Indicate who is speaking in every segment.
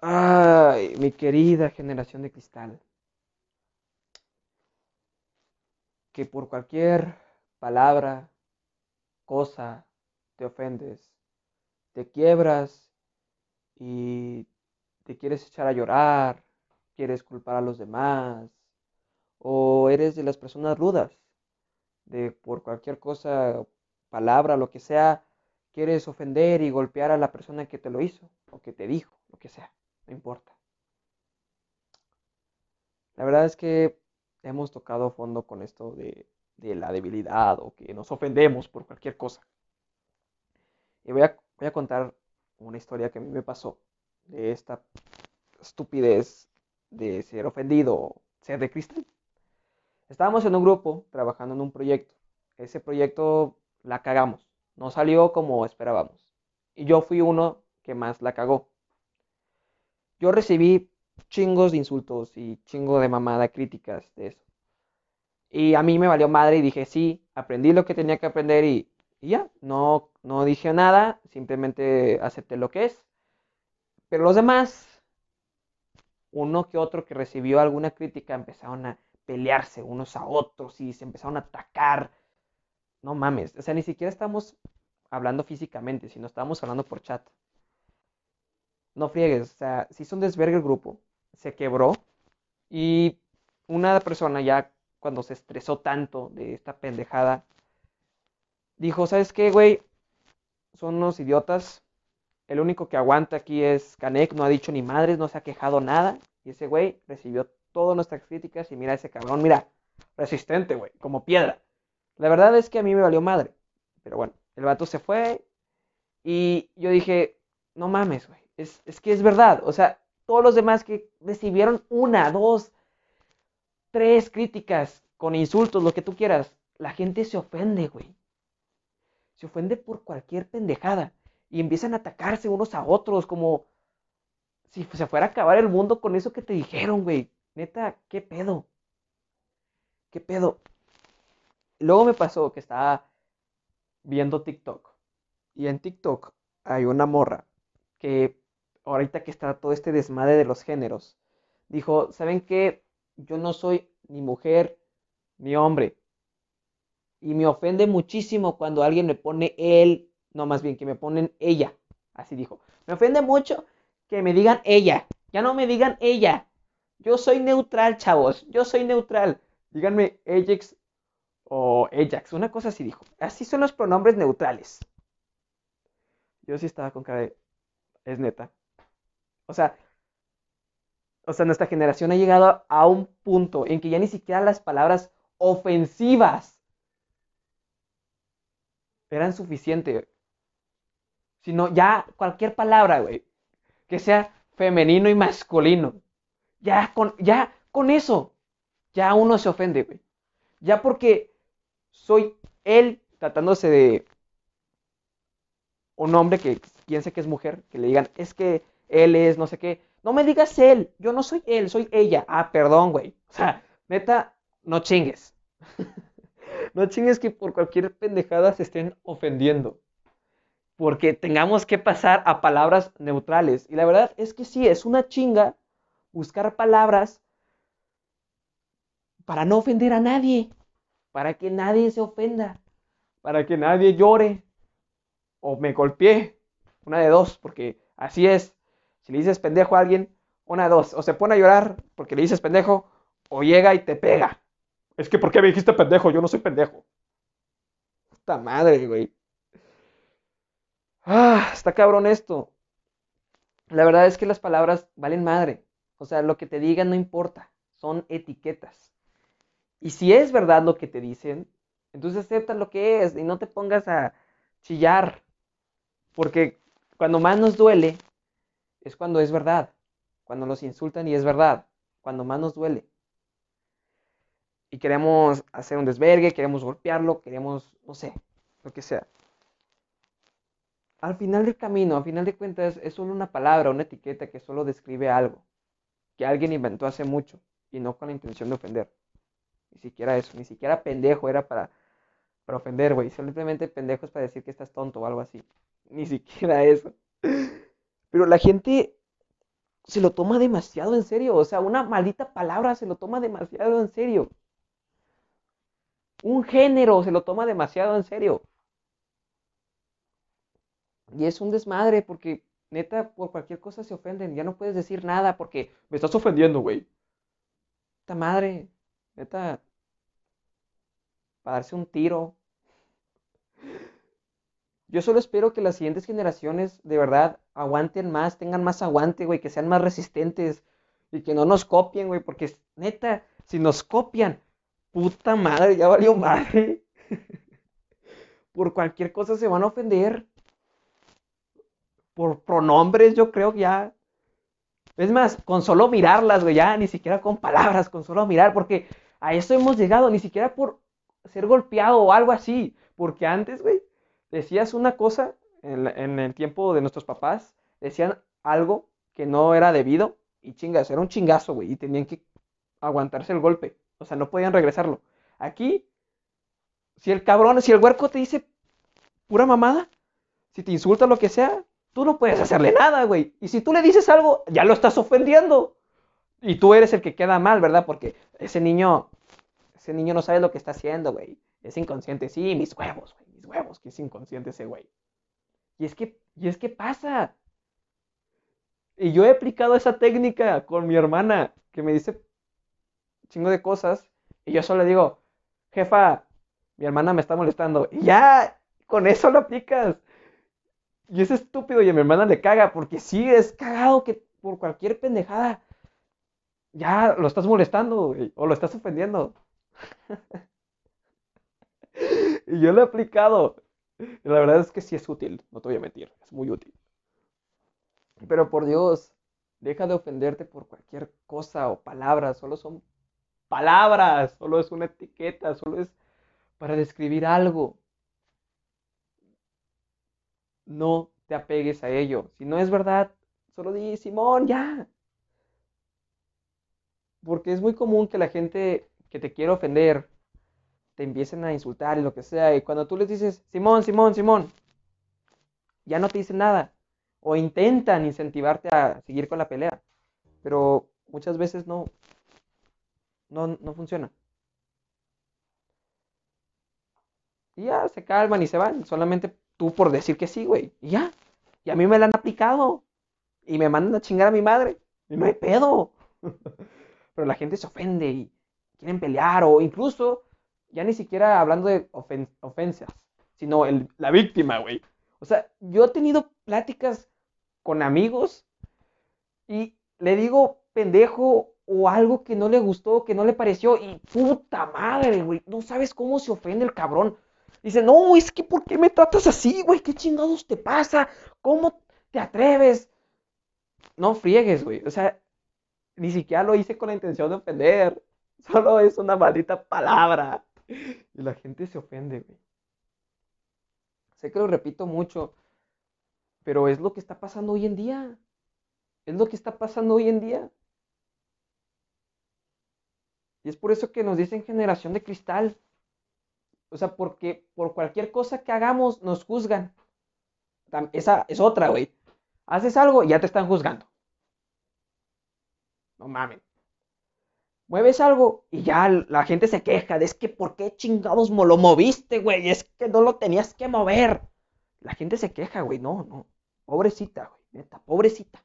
Speaker 1: Ay, mi querida generación de cristal. Que por cualquier palabra, cosa, te ofendes, te quiebras y te quieres echar a llorar, quieres culpar a los demás, o eres de las personas rudas, de por cualquier cosa, palabra, lo que sea, quieres ofender y golpear a la persona que te lo hizo o que te dijo, lo que sea, no importa. La verdad es que hemos tocado fondo con esto de, la debilidad o que nos ofendemos por cualquier cosa. Y voy a, voy a contar una historia que a mí me pasó de esta estupidez de ser ofendido, ser de cristal. Estábamos en un grupo trabajando en un proyecto. Ese proyecto la cagamos. No salió como esperábamos. Y yo fui uno que más la cagó. Yo recibí chingos de insultos y chingo de mamada críticas de eso. Y a mí me valió madre y dije, sí, aprendí lo que tenía que aprender y, ya, no, no dije nada, simplemente acepté lo que es. Pero los demás, uno que otro que recibió alguna crítica, empezaron a pelearse unos a otros y se empezaron a atacar. No mames, o sea, ni siquiera estamos hablando físicamente, sino estamos hablando por chat. No friegues, o sea, si hizo un desvergue el grupo, se quebró y una persona ya cuando se estresó tanto de esta pendejada, dijo, ¿sabes qué, güey? Son unos idiotas, el único que aguanta aquí es Canek, no ha dicho ni madres, no se ha quejado nada. Y ese güey recibió todas nuestras críticas y mira ese cabrón, mira, resistente, güey, como piedra. La verdad es que a mí me valió madre. Pero bueno, el vato se fue y yo dije, no mames, güey, es, es que es verdad. O sea, todos los demás que recibieron una, dos, tres críticas con insultos, lo que tú quieras, la gente se ofende, güey. Se ofende por cualquier pendejada y empiezan a atacarse unos a otros como si se fuera a acabar el mundo con eso que te dijeron, güey. Neta, ¿qué pedo? ¿Qué pedo? Luego me pasó que estaba viendo TikTok y en TikTok hay una morra que ahorita que está todo este desmadre de los géneros, dijo, ¿saben qué? Yo no soy ni mujer ni hombre. Y me ofende muchísimo cuando alguien me pone él no, más bien que me ponen ella. Así dijo. Me ofende mucho que me digan ella. Ya no me digan ella. Yo soy neutral, chavos. Yo soy neutral. Díganme Ajax o Ajax. Una cosa así dijo. Así son los pronombres neutrales. Yo sí estaba con cara de... Es neta. O sea... O sea, nuestra generación ha llegado a un punto en que ya ni siquiera las palabras ofensivas eran suficientes sino ya cualquier palabra, güey, que sea femenino y masculino. Ya con, ya con eso, ya uno se ofende, güey. Ya porque soy él tratándose de un hombre que piense que es mujer, que le digan, es que él es no sé qué. No me digas él, yo no soy él, soy ella. Ah, perdón, güey. O sea, neta, no chingues. no chingues que por cualquier pendejada se estén ofendiendo porque tengamos que pasar a palabras neutrales. Y la verdad es que sí, es una chinga buscar palabras para no ofender a nadie, para que nadie se ofenda, para que nadie llore o me golpee. Una de dos, porque así es. Si le dices pendejo a alguien, una de dos. O se pone a llorar porque le dices pendejo, o llega y te pega. Es que, ¿por qué me dijiste pendejo? Yo no soy pendejo. Puta madre, güey. Ah, está cabrón esto. La verdad es que las palabras valen madre. O sea, lo que te digan no importa. Son etiquetas. Y si es verdad lo que te dicen, entonces acepta lo que es y no te pongas a chillar. Porque cuando más nos duele es cuando es verdad. Cuando nos insultan y es verdad. Cuando más nos duele. Y queremos hacer un desvergue, queremos golpearlo, queremos, no sé, lo que sea al final del camino, al final de cuentas, es solo una palabra, una etiqueta que solo describe algo que alguien inventó hace mucho y no con la intención de ofender. Ni siquiera eso, ni siquiera pendejo era para, para ofender, güey. Simplemente pendejo es para decir que estás tonto o algo así. Ni siquiera eso. Pero la gente se lo toma demasiado en serio. O sea, una maldita palabra se lo toma demasiado en serio. Un género se lo toma demasiado en serio. Y es un desmadre porque neta por cualquier cosa se ofenden. Ya no puedes decir nada porque me estás ofendiendo, güey. Esta madre, neta, para darse un tiro. Yo solo espero que las siguientes generaciones de verdad aguanten más, tengan más aguante, güey, que sean más resistentes y que no nos copien, güey, porque neta, si nos copian, puta madre, ya valió madre. Por cualquier cosa se van a ofender. Por pronombres, yo creo que ya. Es más, con solo mirarlas, güey, ya, ni siquiera con palabras, con solo mirar, porque a eso hemos llegado, ni siquiera por ser golpeado o algo así, porque antes, güey, decías una cosa en, el tiempo de nuestros papás, decían algo que no era debido y chingas, era un chingazo, güey, y tenían que aguantarse el golpe, o sea, no podían regresarlo. Aquí, si el cabrón, si el huerco te dice pura mamada, si te insulta lo que sea, tú no puedes hacerle nada, güey. Y si tú le dices algo, ya lo estás ofendiendo. Y tú eres el que queda mal, ¿verdad? Porque ese niño, ese niño no sabe lo que está haciendo, güey. Es inconsciente. Sí, mis huevos, güey, huevos, que es inconsciente ese güey. Y es que, y es que pasa. Y yo he aplicado esa técnica con mi hermana, que me dice chingo de cosas, y yo solo le digo, jefa, mi hermana me está molestando. Y ya, con eso lo aplicas. Y es estúpido y a mi hermana le caga, porque sí, es cagado que por cualquier pendejada ya lo estás molestando o lo estás ofendiendo. y yo lo he aplicado. La verdad es que sí es útil, no te voy a mentir, es muy útil. Pero por Dios, deja de ofenderte por cualquier cosa o palabra, solo son palabras, solo es una etiqueta, solo es para describir algo. No te apegues a ello. Si no es verdad, solo di, Simón, ya. Porque es muy común que la gente que te quiere ofender te empiecen a insultar y lo que sea. Y cuando tú les dices, Simón, Simón, Simón, ya no te dicen nada. O intentan incentivarte a seguir con la pelea. Pero muchas veces no, no, no funciona. Y ya se calman y se van. Solamente tú por decir que sí, güey. Y ya. Y a mí me la han aplicado. Y me mandan a chingar a mi madre. Y no hay pedo. Pero la gente se ofende y quieren pelear. O incluso ya ni siquiera hablando de ofensas, sino el, la víctima, güey. O sea, yo he tenido pláticas con amigos y le digo pendejo o algo que no le gustó, que no le pareció y puta madre, güey, no sabes cómo se ofende el cabrón. Dice, no, es que ¿por qué me tratas así, güey? ¿Qué chingados te pasa? ¿Cómo te atreves? No friegues, güey. O sea, ni siquiera lo hice con la intención de ofender. Solo es una maldita palabra. Y la gente se ofende, güey. Sé que lo repito mucho, pero es lo que está pasando hoy en día. Es lo que está pasando hoy en día. Y es por eso que nos dicen generación de cristal. O sea, porque por cualquier cosa que hagamos nos juzgan. Esa es otra, güey. Haces algo y ya te están juzgando. No mames mueves algo y ya la gente se queja de es que ¿por qué chingados lo moviste, güey? Es que no lo tenías que mover. La gente se queja, güey. No, no. Pobrecita, güey. Neta, pobrecita.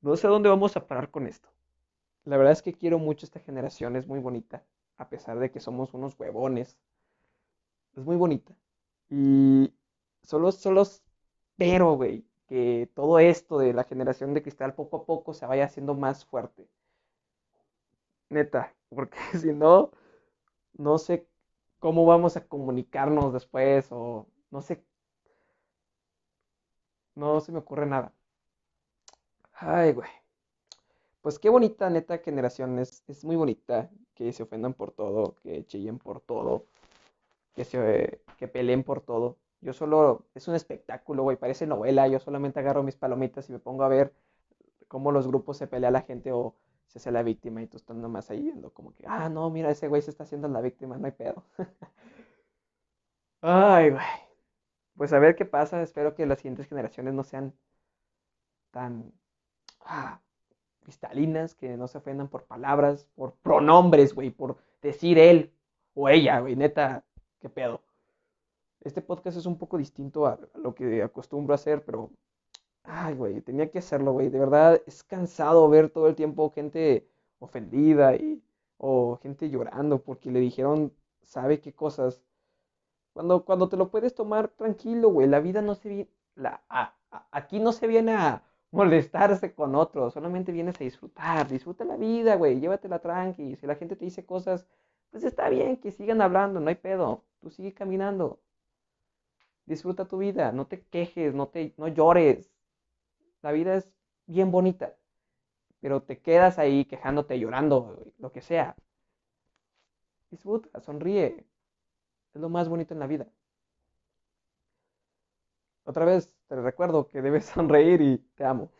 Speaker 1: No sé dónde vamos a parar con esto. La verdad es que quiero mucho esta generación, es muy bonita. A pesar de que somos unos huevones. Es muy bonita. Y solo, solo espero, güey, que todo esto de la generación de cristal poco a poco se vaya haciendo más fuerte neta, porque si no, no sé cómo vamos a comunicarnos después o no sé, no se me ocurre nada. Ay, güey. Pues qué bonita, neta, generación. Es, es muy bonita que se ofendan por todo, que chillen por todo, que, se, que peleen por todo. Yo solo, es un espectáculo, güey, parece novela. Yo solamente agarro mis palomitas y me pongo a ver cómo los grupos se pelea la gente o se hace la víctima y tú estás nomás ahí viendo como que, ah, no, mira, ese güey se está haciendo la víctima, no hay pedo. Ay, güey. Pues a ver qué pasa, espero que las siguientes generaciones no sean tan ah, cristalinas, que no se ofendan por palabras, por pronombres, güey, por decir él o ella, güey, neta, qué pedo. Este podcast es un poco distinto a, lo que acostumbro a hacer, pero, ay, güey, tenía que hacerlo, güey. De verdad, es cansado ver todo el tiempo gente ofendida y, o gente llorando porque le dijeron, sabe qué cosas. Cuando, cuando te lo puedes tomar tranquilo, güey, la vida no se viene, aquí no se viene a molestarse con otros, solamente vienes a disfrutar, disfruta la vida, güey, llévatela tranqui. Si la gente te dice cosas, pues está bien, que sigan hablando, no hay pedo, tú sigue caminando. Disfruta tu vida, no te quejes, no, te, no llores. La vida es bien bonita, pero te quedas ahí quejándote, llorando, lo que sea. Disfruta, sonríe. Es lo más bonito en la vida. Otra vez te recuerdo que debes sonreír y te amo.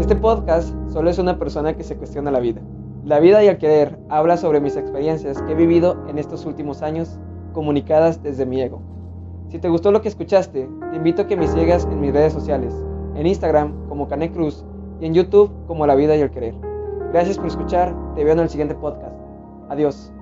Speaker 1: Este podcast solo es una persona que se cuestiona la vida. La vida y el querer habla sobre mis experiencias que he vivido en estos últimos años comunicadas desde mi ego. Si te gustó lo que escuchaste, te invito a que me sigas en mis redes sociales, en Instagram como Cané Cruz y en YouTube como La Vida y el Querer. Gracias por escuchar, te veo en el siguiente podcast. Adiós.